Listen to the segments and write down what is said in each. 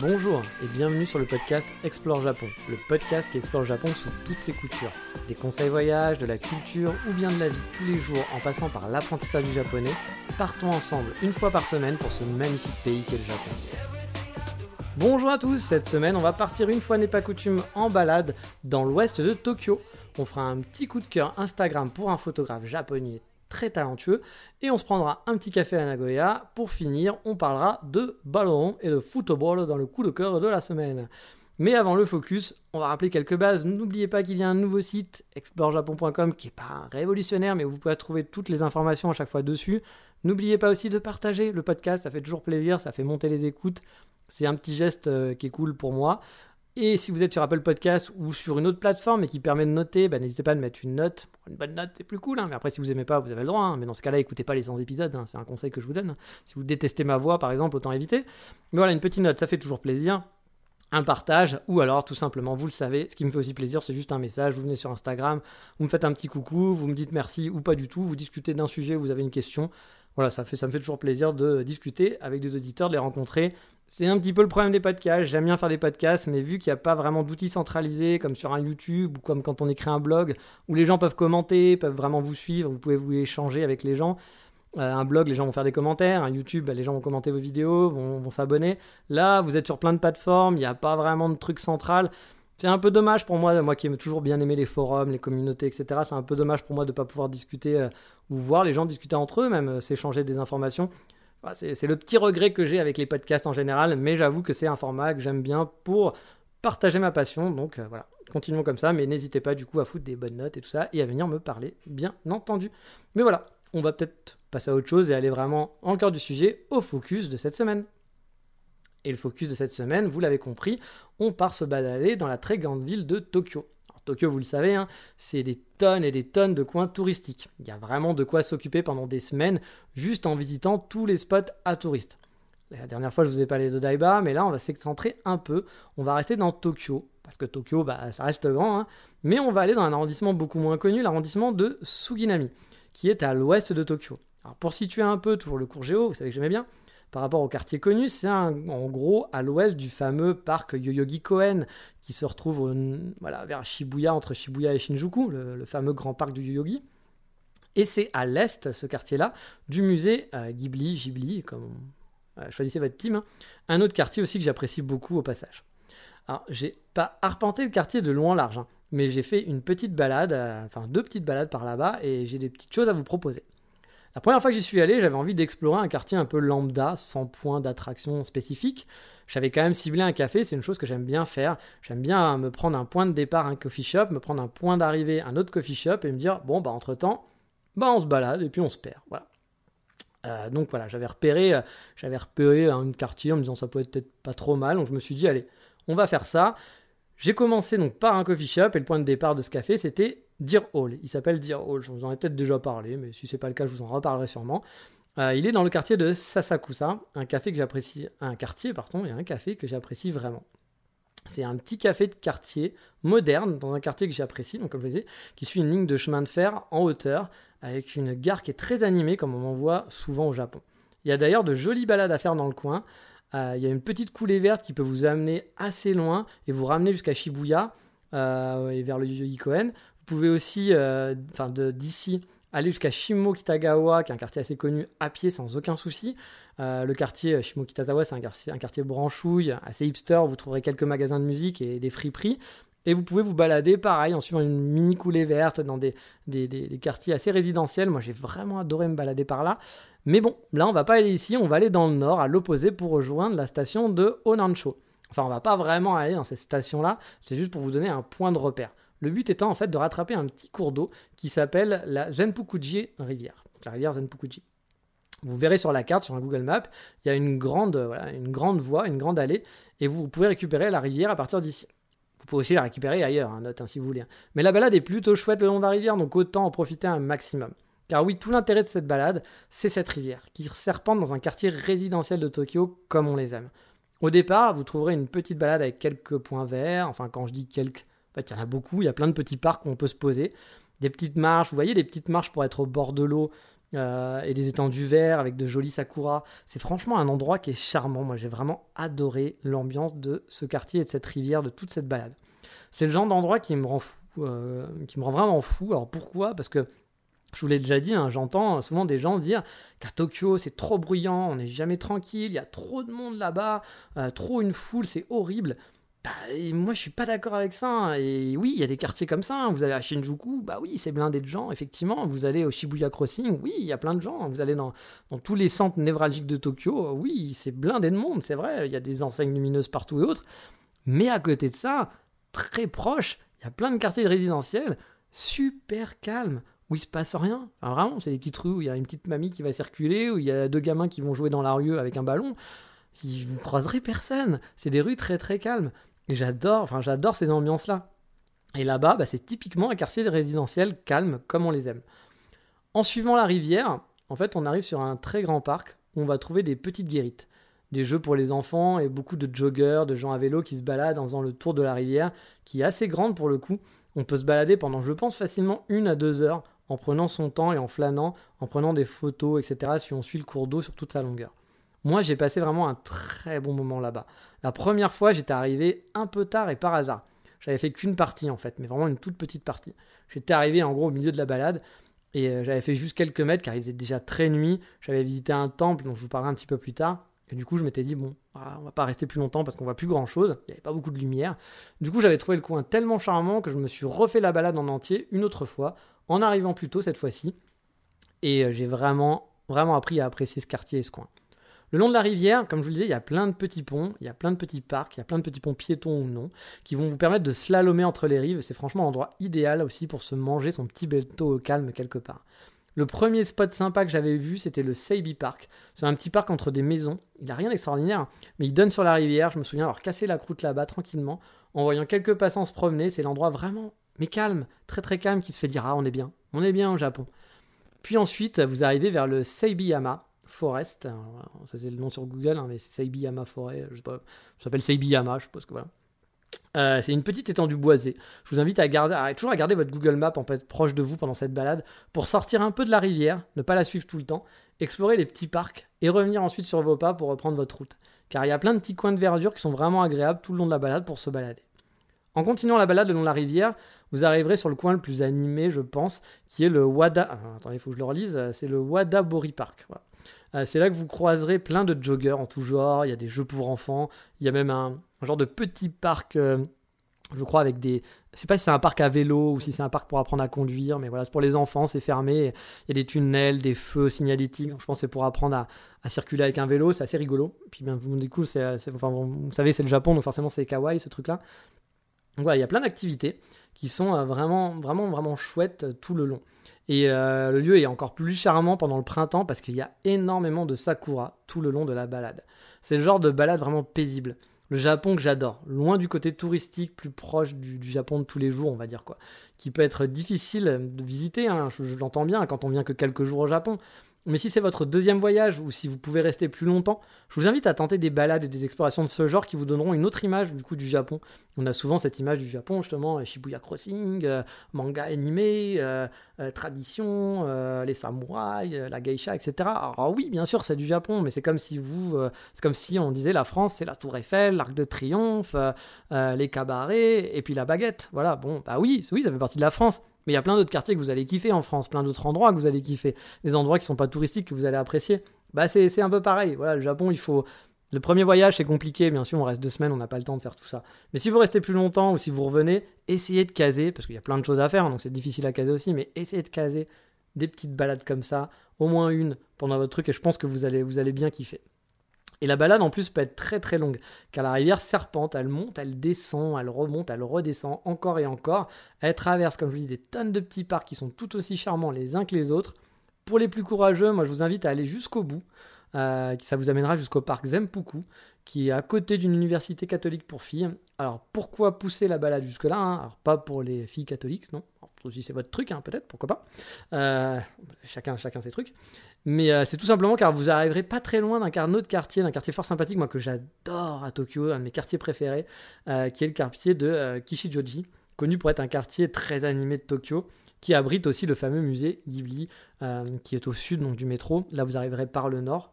Bonjour et bienvenue sur le podcast Explore Japon, le podcast qui explore Japon sous toutes ses coutures. Des conseils voyages, de la culture ou bien de la vie tous les jours en passant par l'apprentissage du japonais, partons ensemble une fois par semaine pour ce magnifique pays qu'est le Japon. Bonjour à tous, cette semaine on va partir une fois n'est pas coutume en balade dans l'ouest de Tokyo. On fera un petit coup de cœur Instagram pour un photographe japonais très talentueux et on se prendra un petit café à Nagoya. Pour finir, on parlera de ballon et de football dans le coup de cœur de la semaine. Mais avant le focus, on va rappeler quelques bases. N'oubliez pas qu'il y a un nouveau site, explorejapon.com, qui n'est pas révolutionnaire, mais vous pouvez trouver toutes les informations à chaque fois dessus. N'oubliez pas aussi de partager le podcast, ça fait toujours plaisir, ça fait monter les écoutes. C'est un petit geste euh, qui est cool pour moi. Et si vous êtes sur Apple Podcast ou sur une autre plateforme et qui permet de noter, bah, n'hésitez pas à mettre une note. Une bonne note, c'est plus cool. Hein. Mais après, si vous aimez pas, vous avez le droit. Hein. Mais dans ce cas-là, écoutez pas les 100 épisodes. Hein. C'est un conseil que je vous donne. Si vous détestez ma voix, par exemple, autant éviter. Mais voilà, une petite note, ça fait toujours plaisir. Un partage, ou alors tout simplement, vous le savez, ce qui me fait aussi plaisir, c'est juste un message. Vous venez sur Instagram, vous me faites un petit coucou, vous me dites merci ou pas du tout, vous discutez d'un sujet, vous avez une question. Voilà, ça, fait, ça me fait toujours plaisir de discuter avec des auditeurs, de les rencontrer. C'est un petit peu le problème des podcasts. J'aime bien faire des podcasts, mais vu qu'il n'y a pas vraiment d'outils centralisés comme sur un YouTube ou comme quand on écrit un blog où les gens peuvent commenter, peuvent vraiment vous suivre, vous pouvez vous échanger avec les gens. Euh, un blog, les gens vont faire des commentaires. Un YouTube, bah, les gens vont commenter vos vidéos, vont, s'abonner. Là, vous êtes sur plein de plateformes, il n'y a pas vraiment de truc central. C'est un peu dommage pour moi, moi qui aime toujours bien aimer les forums, les communautés, etc. C'est un peu dommage pour moi de ne pas pouvoir discuter euh, ou voir les gens discuter entre eux, même euh, s'échanger des informations. C'est le petit regret que j'ai avec les podcasts en général, mais j'avoue que c'est un format que j'aime bien pour partager ma passion. Donc euh, voilà, continuons comme ça, mais n'hésitez pas du coup à foutre des bonnes notes et tout ça, et à venir me parler, bien entendu. Mais voilà, on va peut-être passer à autre chose et aller vraiment en cœur du sujet, au focus de cette semaine. Et le focus de cette semaine, vous l'avez compris, on part se balader dans la très grande ville de Tokyo. Tokyo, vous le savez, hein, c'est des tonnes et des tonnes de coins touristiques. Il y a vraiment de quoi s'occuper pendant des semaines juste en visitant tous les spots à touristes. La dernière fois, je vous ai parlé de Daiba, mais là, on va s'excentrer un peu. On va rester dans Tokyo, parce que Tokyo, bah, ça reste grand, hein. mais on va aller dans un arrondissement beaucoup moins connu, l'arrondissement de Suginami, qui est à l'ouest de Tokyo. Alors, pour situer un peu, toujours le cours géo, vous savez que j'aimais bien, par rapport au quartier connu, c'est en gros à l'ouest du fameux parc Yoyogi Koen qui se retrouve voilà, vers Shibuya, entre Shibuya et Shinjuku, le, fameux grand parc du Yoyogi. Et c'est à l'est, ce quartier-là, du musée euh, Ghibli, Ghibli, comme euh, choisissez votre team. Hein. Un autre quartier aussi que j'apprécie beaucoup au passage. Alors, j'ai pas arpenté le quartier de loin large, hein, mais j'ai fait une petite balade, euh, enfin deux petites balades par là-bas, et j'ai des petites choses à vous proposer. La première fois que j'y suis allé, j'avais envie d'explorer un quartier un peu lambda, sans point d'attraction spécifique. J'avais quand même ciblé un café, c'est une chose que j'aime bien faire. J'aime bien me prendre un point de départ, un coffee shop, me prendre un point d'arrivée, un autre coffee shop, et me dire, bon, bah entre-temps, bah on se balade, et puis on se perd. Voilà. Euh, donc voilà, j'avais repéré, euh, j'avais repéré un quartier en me disant ça peut être peut-être pas trop mal, donc je me suis dit, allez, on va faire ça. J'ai commencé donc par un coffee shop, et le point de départ de ce café, c'était Deer Hall. Il s'appelle Deer Hall. Je vous en ai peut-être déjà parlé, mais si c'est pas le cas, je vous en reparlerai sûrement. Euh, il est dans le quartier de Sasakusa, un café que j'apprécie, un quartier pardon, et un café que j'apprécie vraiment. C'est un petit café de quartier moderne dans un quartier que j'apprécie, donc comme je disais, qui suit une ligne de chemin de fer en hauteur avec une gare qui est très animée comme on en voit souvent au Japon. Il y a d'ailleurs de jolies balades à faire dans le coin. Euh, il y a une petite coulée verte qui peut vous amener assez loin et vous ramener jusqu'à Shibuya euh, et vers le Yoikoen. Vous pouvez aussi, euh, enfin d'ici, aller jusqu'à Shimokitagawa, qui est un quartier assez connu, à pied sans aucun souci. Euh, le quartier Shimokitazawa, c'est un quartier, branchouille, assez hipster. Vous trouverez quelques magasins de musique et des friperies. Et vous pouvez vous balader, pareil, en suivant une mini coulée verte dans des, des, des, quartiers assez résidentiels. Moi, j'ai vraiment adoré me balader par là. Mais bon, là on va pas aller ici, on va aller dans le nord, à l'opposé, pour rejoindre la station de Onancho. Enfin, on va pas vraiment aller dans cette station-là, c'est juste pour vous donner un point de repère. Le but étant en fait de rattraper un petit cours d'eau qui s'appelle la Zenpukuji rivière, la rivière Zenpukuji. Vous verrez sur la carte, sur un Google Map, il y a une grande, voie, une grande allée, et vous pouvez récupérer la rivière à partir d'ici. Vous pouvez aussi la récupérer ailleurs, hein, note hein, si vous voulez. Mais la balade est plutôt chouette le long de la rivière, donc autant en profiter un maximum. Car oui, tout l'intérêt de cette balade, c'est cette rivière, qui serpente dans un quartier résidentiel de Tokyo comme on les aime. Au départ, vous trouverez une petite balade avec quelques points verts, enfin quand je dis quelques, fait, il y en a beaucoup, il y a plein de petits parcs où on peut se poser, des petites marches, vous voyez, des petites marches pour être au bord de l'eau, euh, et des étendues verts avec de jolis sakura. C'est franchement un endroit qui est charmant. Moi, j'ai vraiment adoré l'ambiance de ce quartier et de cette rivière, de toute cette balade. C'est le genre d'endroit qui me rend fou, euh, qui me rend vraiment fou. Alors pourquoi? Parce que je vous l'ai déjà dit, hein, j'entends souvent des gens dire qu'à Tokyo c'est trop bruyant, on n'est jamais tranquille, il y a trop de monde là-bas, euh, trop une foule, c'est horrible. Bah, moi je suis pas d'accord avec ça. Hein. Et oui, il y a des quartiers comme ça. Hein. Vous allez à Shinjuku, bah oui, c'est blindé de gens, effectivement. Vous allez au Shibuya Crossing, oui, il y a plein de gens. Vous allez dans, dans tous les centres névralgiques de Tokyo, oui, c'est blindé de monde, c'est vrai. Il y a des enseignes lumineuses partout et autres. Mais à côté de ça, très proche, il y a plein de quartiers résidentiels super calmes où il se passe rien. vraiment, c'est des petites rues où il y a une petite mamie qui va circuler, où il y a deux gamins qui vont jouer dans la rue avec un ballon. Vous ne croiserez personne. C'est des rues très très calmes. Et j'adore, enfin j'adore ces ambiances-là. Et là-bas, bah, c'est typiquement un quartier résidentiel calme comme on les aime. En suivant la rivière, en fait, on arrive sur un très grand parc où on va trouver des petites guérites, des jeux pour les enfants et beaucoup de joggers, de gens à vélo qui se baladent en faisant le tour de la rivière, qui est assez grande pour le coup. On peut se balader pendant, je pense, facilement une à deux heures en prenant son temps et en flânant, en prenant des photos, etc. si on suit le cours d'eau sur toute sa longueur. Moi, j'ai passé vraiment un très bon moment là-bas. La première fois, j'étais arrivé un peu tard et par hasard. J'avais fait qu'une partie en fait, mais vraiment une toute petite partie. J'étais arrivé en gros au milieu de la balade et euh, j'avais fait juste quelques mètres car il faisait déjà très nuit. J'avais visité un temple dont je vous parlerai un petit peu plus tard. Et du coup, je m'étais dit, bon, on va pas rester plus longtemps parce qu'on voit plus grand chose. Il n'y avait pas beaucoup de lumière. Du coup, j'avais trouvé le coin tellement charmant que je me suis refait la balade en entier une autre fois, en arrivant plus tôt cette fois-ci. Et euh, j'ai vraiment, vraiment appris à apprécier ce quartier et ce coin. Le long de la rivière, comme je vous le disais, il y a plein de petits ponts, il y a plein de petits parcs, il y a plein de petits ponts piétons ou non, qui vont vous permettre de slalomer entre les rives. C'est franchement un endroit idéal aussi pour se manger son petit bento au calme quelque part. Le premier spot sympa que j'avais vu, c'était le Seibi Park. C'est un petit parc entre des maisons. Il n'a rien d'extraordinaire, mais il donne sur la rivière. Je me souviens avoir cassé la croûte là-bas tranquillement, en voyant quelques passants se promener. C'est l'endroit vraiment, mais calme, très très calme, qui se fait dire Ah, on est bien, on est bien au Japon. Puis ensuite, vous arrivez vers le Seibiyama, Forest. Ça, c'est le nom sur Google, hein, mais c'est Seibiyama Forêt. Je sais pas. Ça s'appelle je suppose que voilà. Euh, c'est une petite étendue boisée. Je vous invite à, toujours à garder votre Google Map en fait proche de vous pendant cette balade pour sortir un peu de la rivière, ne pas la suivre tout le temps, explorer les petits parcs et revenir ensuite sur vos pas pour reprendre votre route. Car il y a plein de petits coins de verdure qui sont vraiment agréables tout le long de la balade pour se balader. En continuant la balade le long de la rivière, vous arriverez sur le coin le plus animé, je pense, qui est le Wada. Ah, attendez, il faut que je le relise. C'est le Wadabori Park. Voilà. Euh, c'est là que vous croiserez plein de joggers en tout genre. Il y a des jeux pour enfants. Il y a même un, genre de petit parc, euh, je crois, avec des. Je sais pas si c'est un parc à vélo ou si c'est un parc pour apprendre à conduire, mais voilà, c'est pour les enfants, c'est fermé. Il y a des tunnels, des feux signalétiques. je pense que c'est pour apprendre à, circuler avec un vélo. C'est assez rigolo. Puis bien, du coup, vous savez, c'est le Japon, donc forcément, c'est kawaii ce truc-là. Donc voilà, il y a plein d'activités qui sont euh, vraiment, vraiment, vraiment chouettes tout le long. Et euh, le lieu est encore plus charmant pendant le printemps parce qu'il y a énormément de sakura tout le long de la balade. C'est le genre de balade vraiment paisible. Le Japon que j'adore, loin du côté touristique, plus proche du, Japon de tous les jours, on va dire quoi, qui peut être difficile de visiter, hein, je l'entends bien quand on vient que quelques jours au Japon, mais si c'est votre deuxième voyage ou si vous pouvez rester plus longtemps, je vous invite à tenter des balades et des explorations de ce genre qui vous donneront une autre image du coup du Japon. On a souvent cette image du Japon justement, Shibuya Crossing, euh, manga animé, euh, euh, tradition, les samouraïs, la geisha, etc. Alors oui, bien sûr, c'est du Japon, mais c'est comme si vous, c'est comme si on disait la France, c'est la Tour Eiffel, l'Arc de Triomphe, les cabarets et puis la baguette. Voilà, bon, bah oui, oui, ça fait partie de la France. Mais il y a plein d'autres quartiers que vous allez kiffer en France, plein d'autres endroits que vous allez kiffer, des endroits qui sont pas touristiques que vous allez apprécier. Bah c'est un peu pareil. Voilà, le Japon, il faut. Le premier voyage, c'est compliqué, bien sûr, on reste deux semaines, on n'a pas le temps de faire tout ça. Mais si vous restez plus longtemps ou si vous revenez, essayez de caser, parce qu'il y a plein de choses à faire, donc c'est difficile à caser aussi, mais essayez de caser des petites balades comme ça, au moins une pendant votre truc et je pense que vous allez, vous allez bien kiffer. Et la balade en plus peut être très très longue, car la rivière serpente, elle monte, elle descend, elle remonte, elle redescend encore et encore. Elle traverse, comme je vous dis, des tonnes de petits parcs qui sont tout aussi charmants les uns que les autres. Pour les plus courageux, moi je vous invite à aller jusqu'au bout. Euh, ça vous amènera jusqu'au parc Zempuku, qui est à côté d'une université catholique pour filles. Alors pourquoi pousser la balade jusque-là hein? Alors pas pour les filles catholiques, non. Si c'est votre truc, hein, peut-être, pourquoi pas. Euh, chacun, chacun ses trucs. Mais euh, c'est tout simplement car vous arriverez pas très loin d'un autre quartier, d'un quartier fort sympathique, moi que j'adore à Tokyo, un de mes quartiers préférés, qui est le quartier de Kishijoji, connu pour être un quartier très animé de Tokyo qui abrite aussi le fameux musée Ghibli, qui est au sud donc, du métro. Là, vous arriverez par le nord.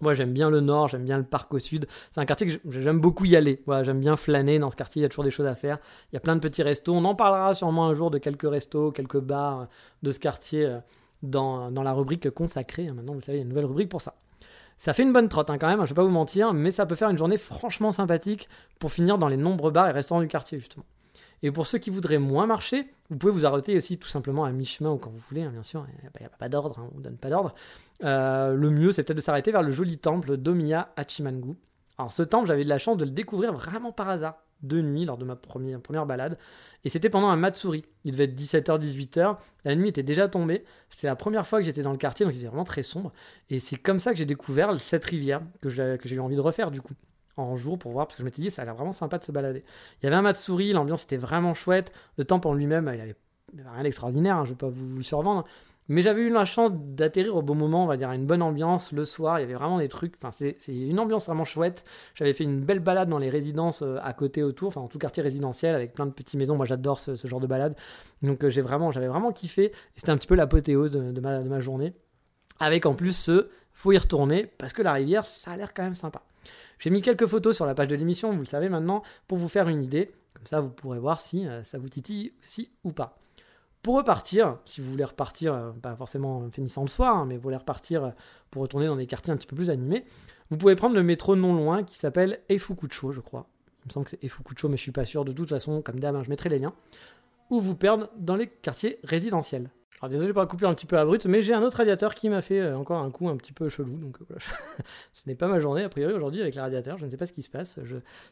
Moi, j'aime bien le nord, j'aime bien le parc au sud. C'est un quartier que j'aime beaucoup y aller. J'aime bien flâner dans ce quartier, il y a toujours des choses à faire. Il y a plein de petits restos. On en parlera sûrement un jour de quelques restos, quelques bars euh, de ce quartier euh, dans, la rubrique consacrée. Maintenant, vous savez, il y a une nouvelle rubrique pour ça. Ça fait une bonne trotte hein, quand même, je vais pas vous mentir, mais ça peut faire une journée franchement sympathique pour finir dans les nombreux bars et restaurants du quartier, justement. Et pour ceux qui voudraient moins marcher, vous pouvez vous arrêter aussi tout simplement à mi-chemin ou quand vous voulez, hein, bien sûr, il n'y a, pas d'ordre, hein, on ne donne pas d'ordre. Euh, le mieux, c'est peut-être de s'arrêter vers le joli temple d'Omiya Hachimangu. Alors ce temple, j'avais de la chance de le découvrir vraiment par hasard, de nuit, lors de ma première, balade. Et c'était pendant un Matsuri. Il devait être 17h, 18h. La nuit était déjà tombée. C'était la première fois que j'étais dans le quartier, donc il était vraiment très sombre. Et c'est comme ça que j'ai découvert cette rivière, que j'ai eu envie de refaire du coup en jour pour voir, parce que je m'étais dit, ça a l'air vraiment sympa de se balader. Il y avait un Matsuri, l'ambiance était vraiment chouette. Le temple en lui-même, il avait, rien d'extraordinaire, hein, je ne vais pas vous le survendre. Mais j'avais eu la chance d'atterrir au bon moment, on va dire, à une bonne ambiance le soir. Il y avait vraiment des trucs. Enfin, c'est une ambiance vraiment chouette. J'avais fait une belle balade dans les résidences euh, à côté autour, enfin, dans tout quartier résidentiel avec plein de petites maisons. Moi, j'adore ce, genre de balade. Donc, euh, j'avais vraiment kiffé. C'était un petit peu l'apothéose de, ma, de ma journée. Avec en plus ce, faut y retourner parce que la rivière, ça a l'air quand même sympa. J'ai mis quelques photos sur la page de l'émission, vous le savez maintenant, pour vous faire une idée. Comme ça, vous pourrez voir si euh, ça vous titille aussi ou pas. Pour repartir, si vous voulez repartir, euh, pas forcément en finissant le soir, hein, mais vous voulez repartir euh, pour retourner dans des quartiers un petit peu plus animés, vous pouvez prendre le métro non loin qui s'appelle Eifukucho, je crois. Il me semble que c'est Eifukucho, mais je suis pas sûr. De toute façon, comme d'hab, hein, je mettrai les liens. Ou vous perdre dans les quartiers résidentiels. Alors désolé pour la coupure un petit peu abrupte, mais j'ai un autre radiateur qui m'a fait euh, encore un coup un petit peu chelou. Donc euh, ce n'est pas ma journée a priori aujourd'hui avec les radiateurs. Je ne sais pas ce qui se passe.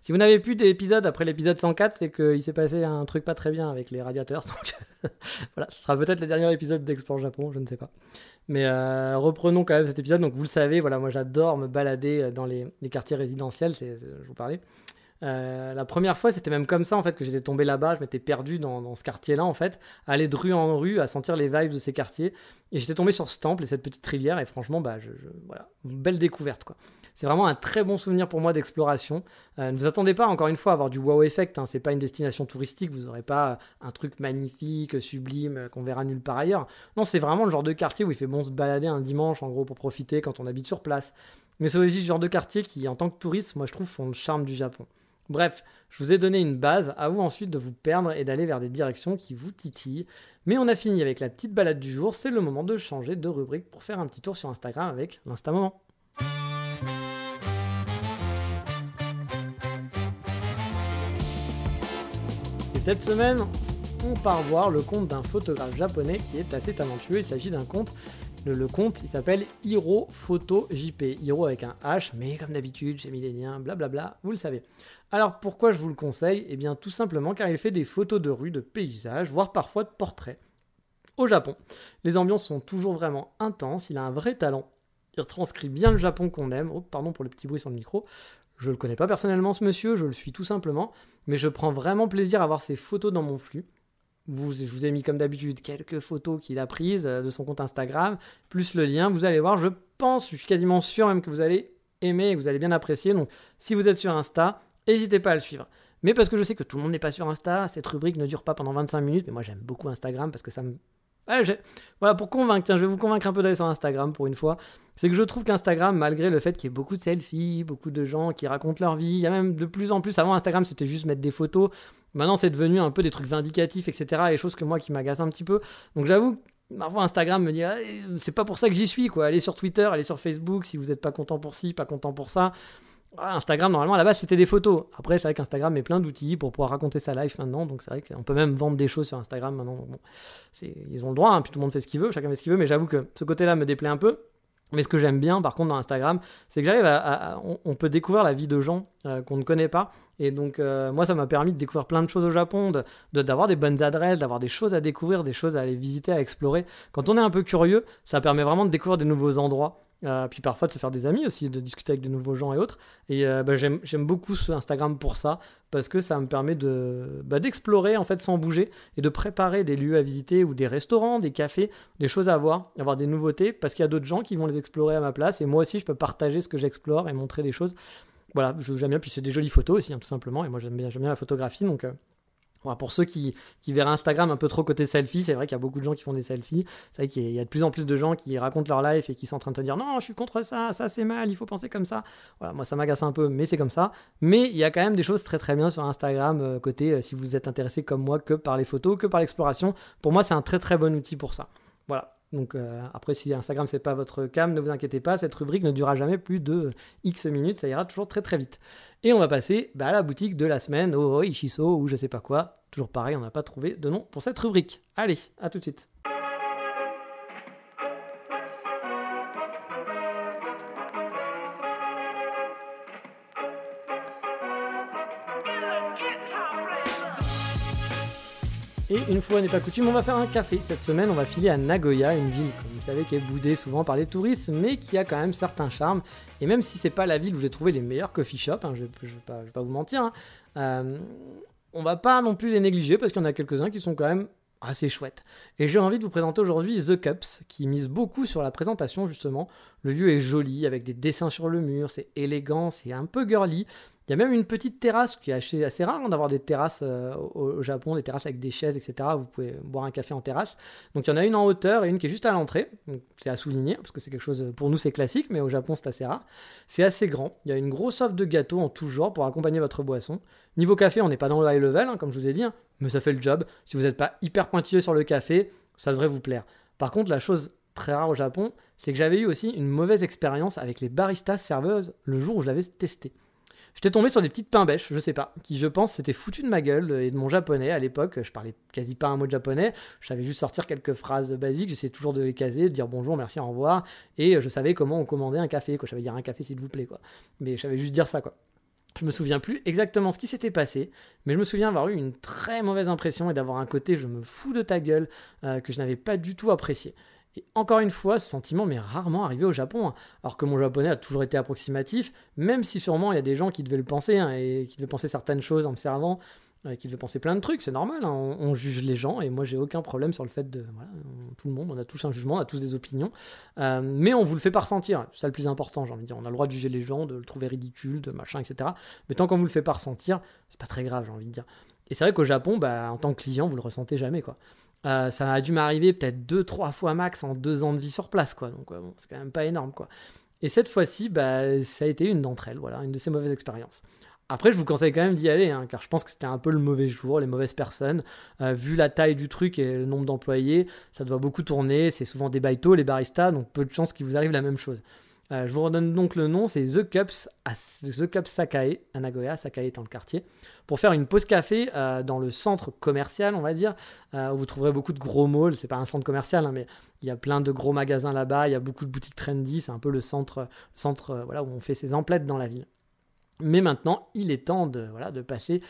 Si vous n'avez plus d'épisode après l'épisode 104, c'est qu'il s'est passé un truc pas très bien avec les radiateurs. Donc voilà, ce sera peut-être le dernier épisode d'Explore Japon, je ne sais pas. Mais euh, reprenons quand même cet épisode. Donc vous le savez, voilà, moi j'adore me balader dans les, quartiers résidentiels. Je vous parlais. Euh, la première fois, c'était même comme ça en fait que j'étais tombé là-bas. Je m'étais perdu dans, ce quartier-là en fait, à aller de rue en rue, à sentir les vibes de ces quartiers. Et j'étais tombé sur ce temple et cette petite rivière. Et franchement, bah, je, voilà, belle découverte quoi. C'est vraiment un très bon souvenir pour moi d'exploration. Euh, ne vous attendez pas encore une fois à avoir du wow effect. Hein. C'est pas une destination touristique. Vous n'aurez pas un truc magnifique, sublime euh, qu'on verra nulle part ailleurs. Non, c'est vraiment le genre de quartier où il fait bon se balader un dimanche en gros pour profiter quand on habite sur place. Mais c'est aussi le genre de quartier qui, en tant que touriste, moi je trouve, font le charme du Japon. Bref, je vous ai donné une base, à vous ensuite de vous perdre et d'aller vers des directions qui vous titillent. Mais on a fini avec la petite balade du jour, c'est le moment de changer de rubrique pour faire un petit tour sur Instagram avec l'Insta-Moment. Et cette semaine, on part voir le compte d'un photographe japonais qui est assez talentueux. Il s'agit d'un compte le, compte, il s'appelle Hiro Photo JP. Hiro avec un H, mais comme d'habitude, des liens, blablabla, vous le savez. Alors pourquoi je vous le conseille? Eh bien tout simplement car il fait des photos de rue, de paysages, voire parfois de portraits. Au Japon, les ambiances sont toujours vraiment intenses, il a un vrai talent. Il transcrit bien le Japon qu'on aime. Oh, pardon pour le petit bruit sur le micro. Je ne le connais pas personnellement ce monsieur, je le suis tout simplement, mais je prends vraiment plaisir à voir ses photos dans mon flux je vous ai mis comme d'habitude quelques photos qu'il a prises euh, de son compte Instagram, plus le lien. Vous allez voir, je pense, je suis quasiment sûr même que vous allez aimer et que vous allez bien apprécier. Donc, si vous êtes sur Insta, n'hésitez pas à le suivre. Mais parce que je sais que tout le monde n'est pas sur Insta, cette rubrique ne dure pas pendant 25 minutes, mais moi j'aime beaucoup Instagram parce que ça me voilà, pour convaincre, tiens, je vais vous convaincre un peu d'aller sur Instagram pour une fois. C'est que je trouve qu'Instagram, malgré le fait qu'il y ait beaucoup de selfies, beaucoup de gens qui racontent leur vie, il y a même de plus en plus, avant Instagram c'était juste mettre des photos, maintenant c'est devenu un peu des trucs vindicatifs, etc. Et choses que moi qui m'agacent un petit peu. Donc j'avoue, parfois Instagram me dit, ah, c'est pas pour ça que j'y suis, quoi. Allez sur Twitter, allez sur Facebook si vous n'êtes pas content pour ci, pas content pour ça. Instagram, normalement, à la base, c'était des photos. Après, c'est vrai qu'Instagram met plein d'outils pour pouvoir raconter sa life maintenant. Donc, c'est vrai qu'on peut même vendre des choses sur Instagram maintenant. Ils ont le droit, hein, puis tout le monde fait ce qu'il veut, chacun fait ce qu'il veut. Mais j'avoue que ce côté-là me déplaît un peu. Mais ce que j'aime bien, par contre, dans Instagram, c'est que j'arrive à, on, peut découvrir la vie de gens euh, qu'on ne connaît pas. Et donc, euh, moi, ça m'a permis de découvrir plein de choses au Japon, d'avoir des bonnes adresses, d'avoir des choses à découvrir, des choses à aller visiter, à explorer. Quand on est un peu curieux, ça permet vraiment de découvrir des nouveaux endroits. Euh, puis parfois de se faire des amis aussi, de discuter avec de nouveaux gens et autres. Et euh, bah, j'aime beaucoup ce Instagram pour ça, parce que ça me permet de bah, d'explorer en fait sans bouger et de préparer des lieux à visiter ou des restaurants, des cafés, des choses à voir, avoir des nouveautés, parce qu'il y a d'autres gens qui vont les explorer à ma place. Et moi aussi, je peux partager ce que j'explore et montrer des choses. Voilà, j'aime bien. Puis c'est des jolies photos aussi, hein, tout simplement. Et moi, j'aime bien, bien la photographie, donc. Euh, pour ceux qui, qui, verraient Instagram un peu trop côté selfie, c'est vrai qu'il y a beaucoup de gens qui font des selfies. C'est vrai qu'il y a de plus en plus de gens qui racontent leur life et qui sont en train de te dire non, je suis contre ça, ça c'est mal, il faut penser comme ça. Voilà, moi ça m'agace un peu, mais c'est comme ça. Mais il y a quand même des choses très très bien sur Instagram, euh, côté euh, si vous êtes intéressé comme moi que par les photos, que par l'exploration. Pour moi, c'est un très très bon outil pour ça. Voilà. Donc euh, après, si Instagram c'est pas votre cam, ne vous inquiétez pas, cette rubrique ne durera jamais plus de X minutes, ça ira toujours très très vite. Et on va passer bah, à la boutique de la semaine, au Ishiso ou je sais pas quoi. Toujours pareil, on n'a pas trouvé de nom pour cette rubrique. Allez, à tout de suite. Une fois n'est pas coutume, on va faire un café. Cette semaine, on va filer à Nagoya, une ville, comme vous savez, qui est boudée souvent par les touristes, mais qui a quand même certains charmes. Et même si c'est pas la ville où j'ai trouvé les meilleurs coffee shops, hein, je, ne vais, pas vous mentir, hein, euh, on va pas non plus les négliger parce qu'il y en a quelques-uns qui sont quand même assez chouettes. Et j'ai envie de vous présenter aujourd'hui The Cups, qui mise beaucoup sur la présentation justement. Le lieu est joli, avec des dessins sur le mur, c'est élégant, c'est un peu girly. Il y a même une petite terrasse qui est assez, rare hein, d'avoir des terrasses euh, au, Japon, des terrasses avec des chaises, etc. Vous pouvez boire un café en terrasse. Donc il y en a une en hauteur et une qui est juste à l'entrée. C'est à souligner parce que c'est quelque chose, pour nous c'est classique, mais au Japon c'est assez rare. C'est assez grand. Il y a une grosse offre de gâteaux en tout genre pour accompagner votre boisson. Niveau café, on n'est pas dans le high level, hein, comme je vous ai dit, hein, mais ça fait le job. Si vous n'êtes pas hyper pointilleux sur le café, ça devrait vous plaire. Par contre, la chose très rare au Japon, c'est que j'avais eu aussi une mauvaise expérience avec les baristas serveuses le jour où je l'avais testé. J'étais tombé sur des petites pains bêches, je sais pas, qui je pense s'étaient foutu de ma gueule et de mon japonais à l'époque. Je parlais quasi pas un mot de japonais, je savais juste sortir quelques phrases basiques, j'essayais toujours de les caser, de dire bonjour, merci, au revoir, et je savais comment on commandait un café, quoi. Je savais dire un café s'il vous plaît, quoi. Mais je savais juste dire ça, quoi. Je me souviens plus exactement ce qui s'était passé, mais je me souviens avoir eu une très mauvaise impression et d'avoir un côté je me fous de ta gueule euh, que je n'avais pas du tout apprécié. Et encore une fois, ce sentiment m'est rarement arrivé au Japon, hein. alors que mon japonais a toujours été approximatif, même si sûrement il y a des gens qui devaient le penser, hein, et qui devaient penser certaines choses en me servant, euh, qui devaient penser plein de trucs, c'est normal, hein. on, juge les gens, et moi j'ai aucun problème sur le fait de... Voilà, tout le monde, on a tous un jugement, on a tous des opinions, euh, mais on vous le fait pas ressentir, c'est ça le plus important, j'ai envie de dire, on a le droit de juger les gens, de le trouver ridicule, de machin, etc. Mais tant qu'on vous le fait pas ressentir, c'est pas très grave, j'ai envie de dire. Et c'est vrai qu'au Japon, bah, en tant que client, vous le ressentez jamais, quoi. Euh, ça a dû m'arriver peut-être deux, trois fois max en deux ans de vie sur place, quoi. Donc, c'est quand même pas énorme, quoi. Et cette fois-ci, bah, ça a été une d'entre elles, voilà, une de ces mauvaises expériences. Après, je vous conseille quand même d'y aller, hein, car je pense que c'était un peu le mauvais jour, les mauvaises personnes. Euh, vu la taille du truc et le nombre d'employés, ça doit beaucoup tourner. C'est souvent des baito, les baristas, donc peu de chances qu'il vous arrive la même chose. Euh, je vous redonne donc le nom, c'est The Cups, The Cups Sakae, à Nagoya, Sakae étant le quartier, pour faire une pause café euh, dans le centre commercial, on va dire, euh, où vous trouverez beaucoup de gros malls. C'est pas un centre commercial, hein, mais il y a plein de gros magasins là-bas, il y a beaucoup de boutiques trendy, c'est un peu le centre, où on fait ses emplettes dans la ville. Mais maintenant, il est temps de, passer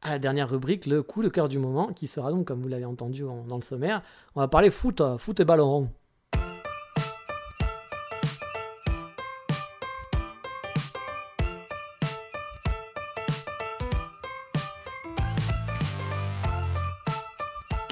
à la dernière rubrique, le coup de cœur du moment, qui sera donc, comme vous l'avez entendu dans le sommaire, on va parler foot, foot et ballon.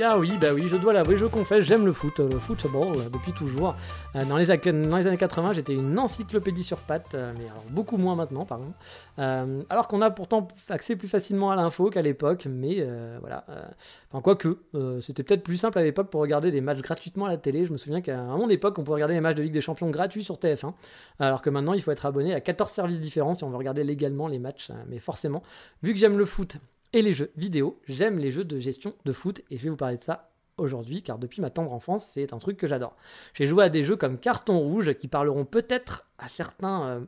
Car oui, bah oui, je dois l'avouer, je confesse, j'aime le foot, le football, euh, depuis toujours. Euh, dans, les, dans, les, années 80, j'étais une encyclopédie sur pattes, euh, mais alors beaucoup moins maintenant, pardon. alors qu'on a pourtant accès plus facilement à l'info qu'à l'époque, mais voilà. enfin, quoique, c'était peut-être plus simple à l'époque pour regarder des matchs gratuitement à la télé. Je me souviens qu'à mon époque, on pouvait regarder les matchs de Ligue des Champions gratuits sur TF1, alors que maintenant, il faut être abonné à 14 services différents si on veut regarder légalement les matchs. mais forcément, vu que j'aime le foot et les jeux vidéo. J'aime les jeux de gestion de foot et je vais vous parler de ça aujourd'hui car depuis ma tendre enfance, c'est un truc que j'adore. J'ai joué à des jeux comme Carton Rouge qui parleront peut-être à certains euh,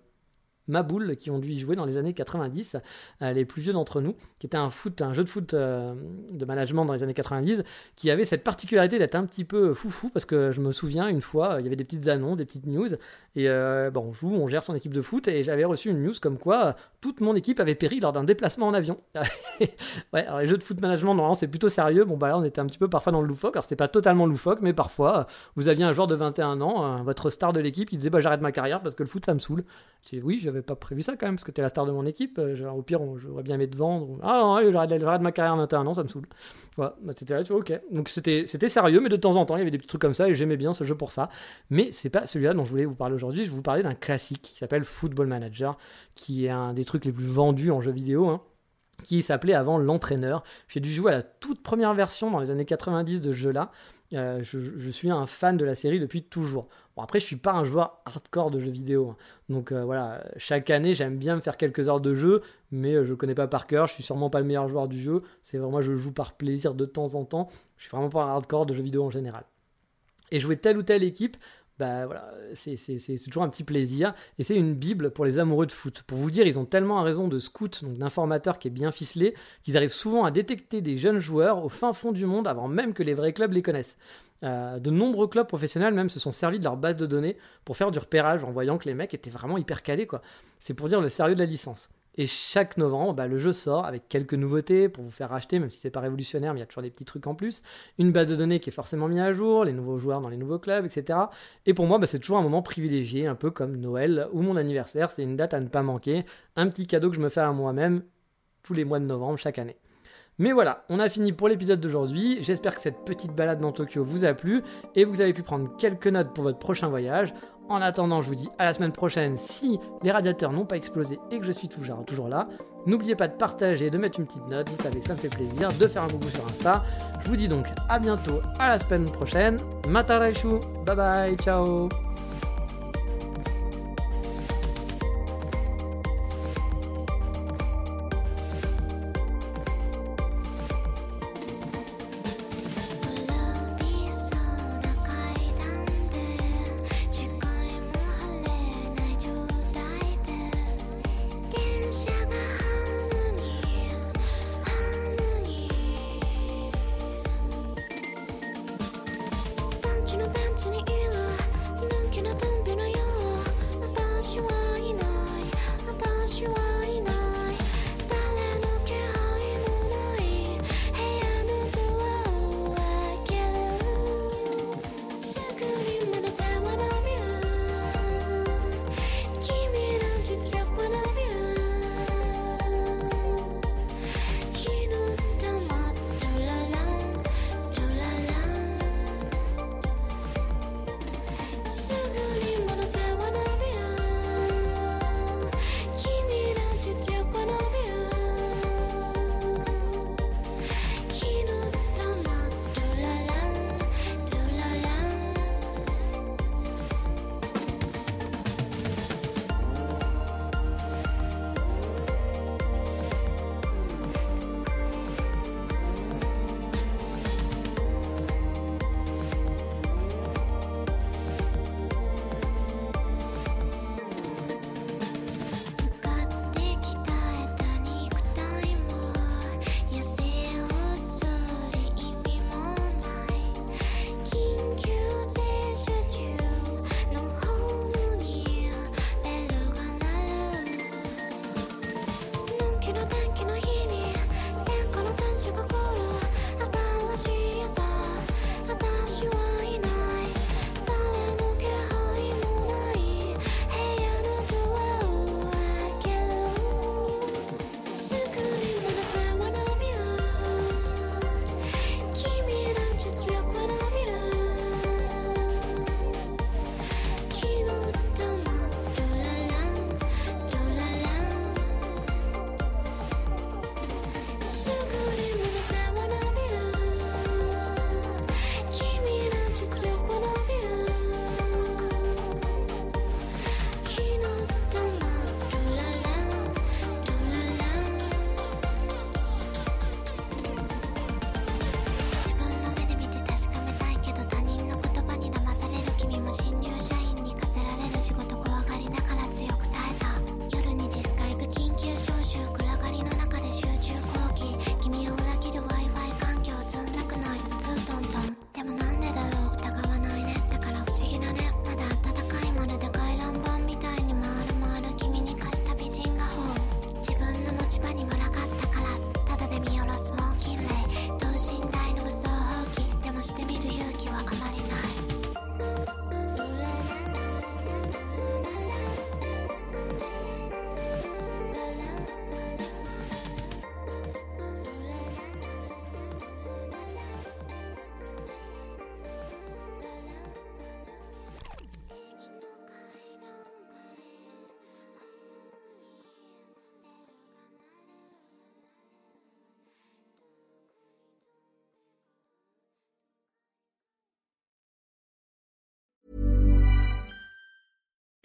Maboule qui ont dû y jouer dans les années 90, les plus vieux d'entre nous, qui était un foot, un jeu de foot de management dans les années 90, qui avait cette particularité d'être un petit peu foufou parce que je me souviens une fois, il y avait des petites annonces, des petites news et bon, on joue, on gère son équipe de foot et j'avais reçu une news comme quoi toute mon équipe avait péri lors d'un déplacement en avion. ouais, alors les jeux de foot management normalement c'est plutôt sérieux. Bon bah là on était un petit peu parfois dans le loufoque. Alors c'était pas totalement loufoque, mais parfois vous aviez un joueur de 21 ans, votre star de l'équipe, qui disait bah j'arrête ma carrière parce que le foot ça me saule. J'ai dit oui, j'avais pas prévu ça quand même parce que t'es la star de mon équipe. Euh, au pire j'aurais bien aimé te vendre. Ah non, j'arrête ma carrière à 21 ans, ça me saoule. Voilà, bah, c'était là, tu vois, ok. Donc c'était c'était sérieux, mais de temps en temps il y avait des petits trucs comme ça et j'aimais bien ce jeu pour ça. Mais c'est pas celui-là dont je voulais vous parler aujourd'hui. Je vais vous parler d'un classique qui s'appelle Football Manager, qui est un des trucs les plus vendus en jeu vidéo. Hein qui s'appelait avant l'entraîneur. J'ai dû jouer à la toute première version dans les années 90 de ce jeu-là. Euh, je, suis un fan de la série depuis toujours. Bon, après, je suis pas un joueur hardcore de jeux vidéo. Hein. Donc euh, voilà, chaque année, j'aime bien me faire quelques heures de jeu, mais euh, je connais pas par cœur. Je suis sûrement pas le meilleur joueur du jeu. C'est vraiment, je joue par plaisir de temps en temps. Je suis vraiment pas un hardcore de jeux vidéo en général. Et jouer telle ou telle équipe, bah c'est toujours un petit plaisir. Et c'est une bible pour les amoureux de foot. Pour vous dire, ils ont tellement un raison de scout, donc d'informateurs qui est bien ficelé, qu'ils arrivent souvent à détecter des jeunes joueurs au fin fond du monde avant même que les vrais clubs les connaissent. Euh, de nombreux clubs professionnels même se sont servis de leur base de données pour faire du repérage en voyant que les mecs étaient vraiment hyper calés. C'est pour dire le sérieux de la licence. Et chaque novembre, bah, le jeu sort avec quelques nouveautés pour vous faire racheter, même si c'est pas révolutionnaire, mais il y a toujours des petits trucs en plus. Une base de données qui est forcément mise à jour, les nouveaux joueurs dans les nouveaux clubs, etc. Et pour moi, bah, c'est toujours un moment privilégié, un peu comme Noël ou mon anniversaire. C'est une date à ne pas manquer, un petit cadeau que je me fais à moi-même tous les mois de novembre chaque année. Mais voilà, on a fini pour l'épisode d'aujourd'hui. J'espère que cette petite balade dans Tokyo vous a plu et vous avez pu prendre quelques notes pour votre prochain voyage. En attendant, je vous dis à la semaine prochaine si les radiateurs n'ont pas explosé et que je suis toujours, toujours là. N'oubliez pas de partager de mettre une petite note, vous savez, ça me fait plaisir, de faire un coucou sur Insta. Je vous dis donc à bientôt, à la semaine prochaine. Mataraishu, bye bye, ciao